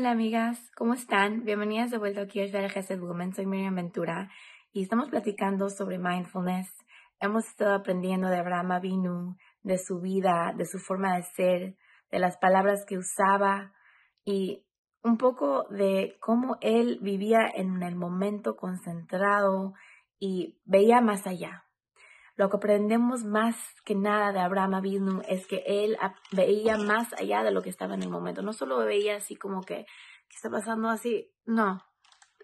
Hola amigas, ¿cómo están? Bienvenidas de vuelta aquí a Gesed Woman. Soy Miriam Ventura y estamos platicando sobre mindfulness. Hemos estado aprendiendo de Abraham Avinu, de su vida, de su forma de ser, de las palabras que usaba y un poco de cómo él vivía en el momento concentrado y veía más allá. Lo que aprendemos más que nada de Abraham Avinu es que él veía más allá de lo que estaba en el momento. No solo veía así como que, ¿qué está pasando así? No.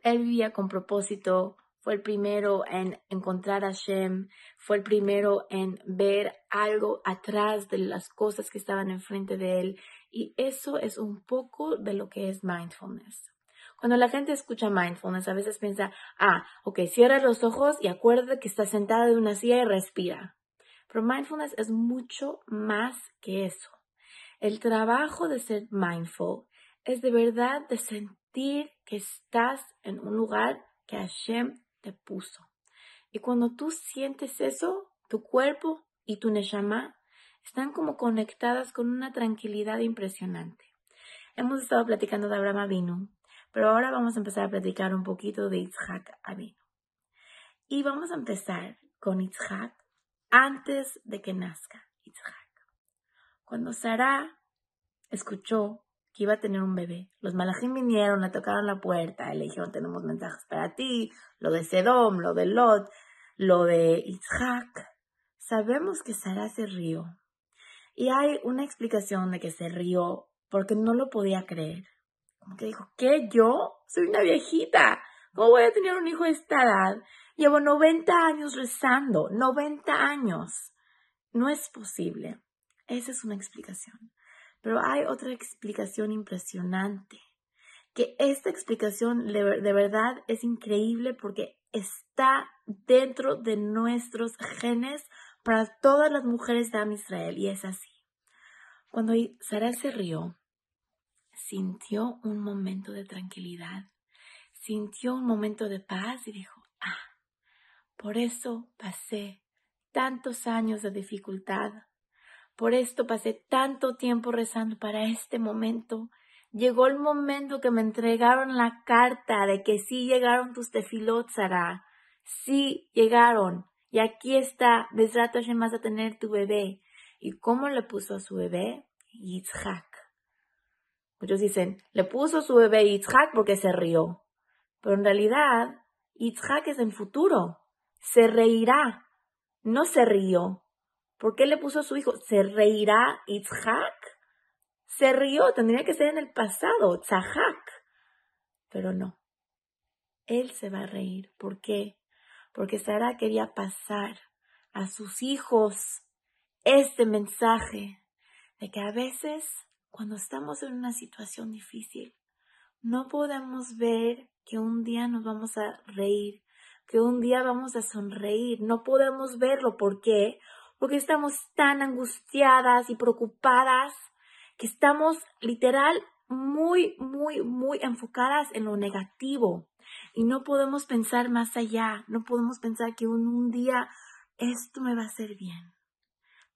Él vivía con propósito, fue el primero en encontrar a Shem, fue el primero en ver algo atrás de las cosas que estaban enfrente de él. Y eso es un poco de lo que es mindfulness. Cuando la gente escucha mindfulness, a veces piensa, ah, ok, cierra los ojos y acuérdate que estás sentada en una silla y respira. Pero mindfulness es mucho más que eso. El trabajo de ser mindful es de verdad de sentir que estás en un lugar que Hashem te puso. Y cuando tú sientes eso, tu cuerpo y tu neshama están como conectadas con una tranquilidad impresionante. Hemos estado platicando de Abraham Avinu pero ahora vamos a empezar a platicar un poquito de Yitzhak Avinu. Y vamos a empezar con Yitzhak antes de que nazca Yitzhak. Cuando Sara escuchó que iba a tener un bebé, los malajim vinieron, le tocaron la puerta, le dijeron tenemos mensajes para ti, lo de Sedom, lo de Lot, lo de Yitzhak. Sabemos que Sara se rió. Y hay una explicación de que se rió porque no lo podía creer que dijo, ¿qué? ¿Yo? Soy una viejita. ¿Cómo voy a tener un hijo de esta edad? Llevo 90 años rezando, 90 años. No es posible. Esa es una explicación. Pero hay otra explicación impresionante. Que esta explicación de verdad es increíble porque está dentro de nuestros genes para todas las mujeres de Am Israel. Y es así. Cuando Sara se rió, sintió un momento de tranquilidad, sintió un momento de paz y dijo, ah, por eso pasé tantos años de dificultad, por esto pasé tanto tiempo rezando para este momento. Llegó el momento que me entregaron la carta de que sí llegaron tus tefilot, Sara. Sí llegaron. Y aquí está, Besrat Hashem vas a tener tu bebé. ¿Y cómo le puso a su bebé? Yitzhak. Muchos dicen, le puso su bebé Yitzhak porque se rió. Pero en realidad, Yitzhak es en futuro. Se reirá. No se rió. ¿Por qué le puso su hijo? ¿Se reirá Yitzhak? Se rió. Tendría que ser en el pasado. Tzahak. Pero no. Él se va a reír. ¿Por qué? Porque Sara quería pasar a sus hijos este mensaje de que a veces cuando estamos en una situación difícil, no podemos ver que un día nos vamos a reír, que un día vamos a sonreír. No podemos verlo. ¿Por qué? Porque estamos tan angustiadas y preocupadas que estamos literal muy, muy, muy enfocadas en lo negativo. Y no podemos pensar más allá. No podemos pensar que un, un día esto me va a hacer bien.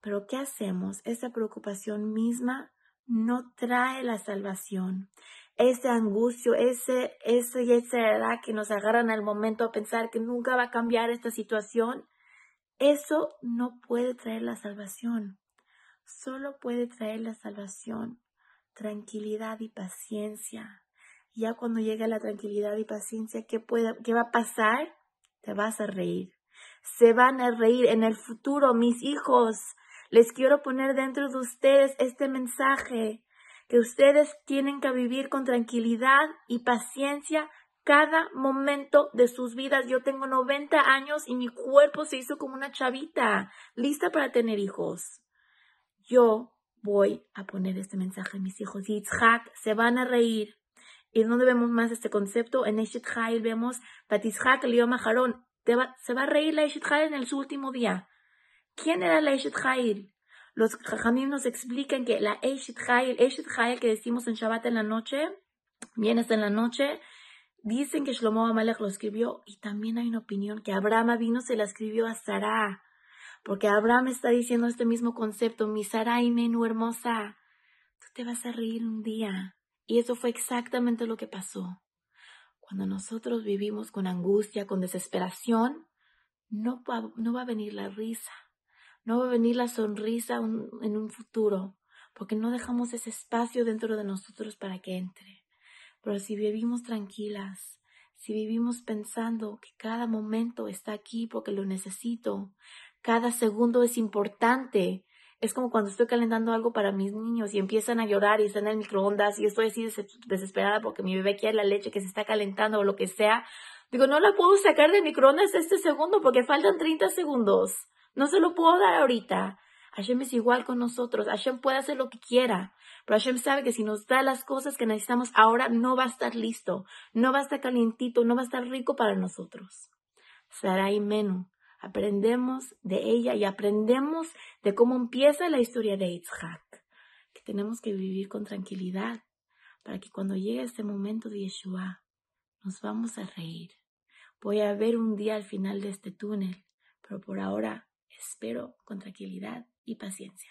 Pero ¿qué hacemos? Esa preocupación misma no trae la salvación. Ese angustia, ese, ese y esa edad que nos agarran al momento a pensar que nunca va a cambiar esta situación, eso no puede traer la salvación. Solo puede traer la salvación tranquilidad y paciencia. Ya cuando llega la tranquilidad y paciencia, ¿qué, puede, ¿qué va a pasar? Te vas a reír. Se van a reír en el futuro, mis hijos les quiero poner dentro de ustedes este mensaje, que ustedes tienen que vivir con tranquilidad y paciencia cada momento de sus vidas. Yo tengo 90 años y mi cuerpo se hizo como una chavita, lista para tener hijos. Yo voy a poner este mensaje a mis hijos. Yitzhak se van a reír. ¿Y dónde vemos más este concepto? En Eshet vemos Batishak el Harón. Se va a reír la Eshet en el su último día. ¿Quién era la Eshet Hail? Los Jajamim nos explican que la Eshet Hail, Eshet Hail que decimos en Shabbat en la noche, vienes en la noche, dicen que Shlomo Amalek lo escribió y también hay una opinión que Abraham vino se la escribió a Sarah, porque Abraham está diciendo este mismo concepto, mi Sarah y menú hermosa, tú te vas a reír un día Y eso fue exactamente lo que pasó. Cuando nosotros vivimos con angustia, con desesperación, no no va a venir la risa, no va a venir la sonrisa en un futuro, porque no dejamos ese espacio dentro de nosotros para que entre. Pero si vivimos tranquilas, si vivimos pensando que cada momento está aquí porque lo necesito, cada segundo es importante, es como cuando estoy calentando algo para mis niños y empiezan a llorar y están en el microondas y estoy así desesperada porque mi bebé quiere la leche que se está calentando o lo que sea. Digo, no la puedo sacar del microondas este segundo porque faltan 30 segundos. No se lo puedo dar ahorita. Hashem es igual con nosotros. Hashem puede hacer lo que quiera. Pero Hashem sabe que si nos da las cosas que necesitamos ahora, no va a estar listo. No va a estar calientito. No va a estar rico para nosotros. Sarai Menu aprendemos de ella y aprendemos de cómo empieza la historia de Yitzhak, que tenemos que vivir con tranquilidad para que cuando llegue este momento de Yeshua nos vamos a reír. Voy a ver un día al final de este túnel, pero por ahora espero con tranquilidad y paciencia.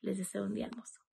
Les deseo un día hermoso.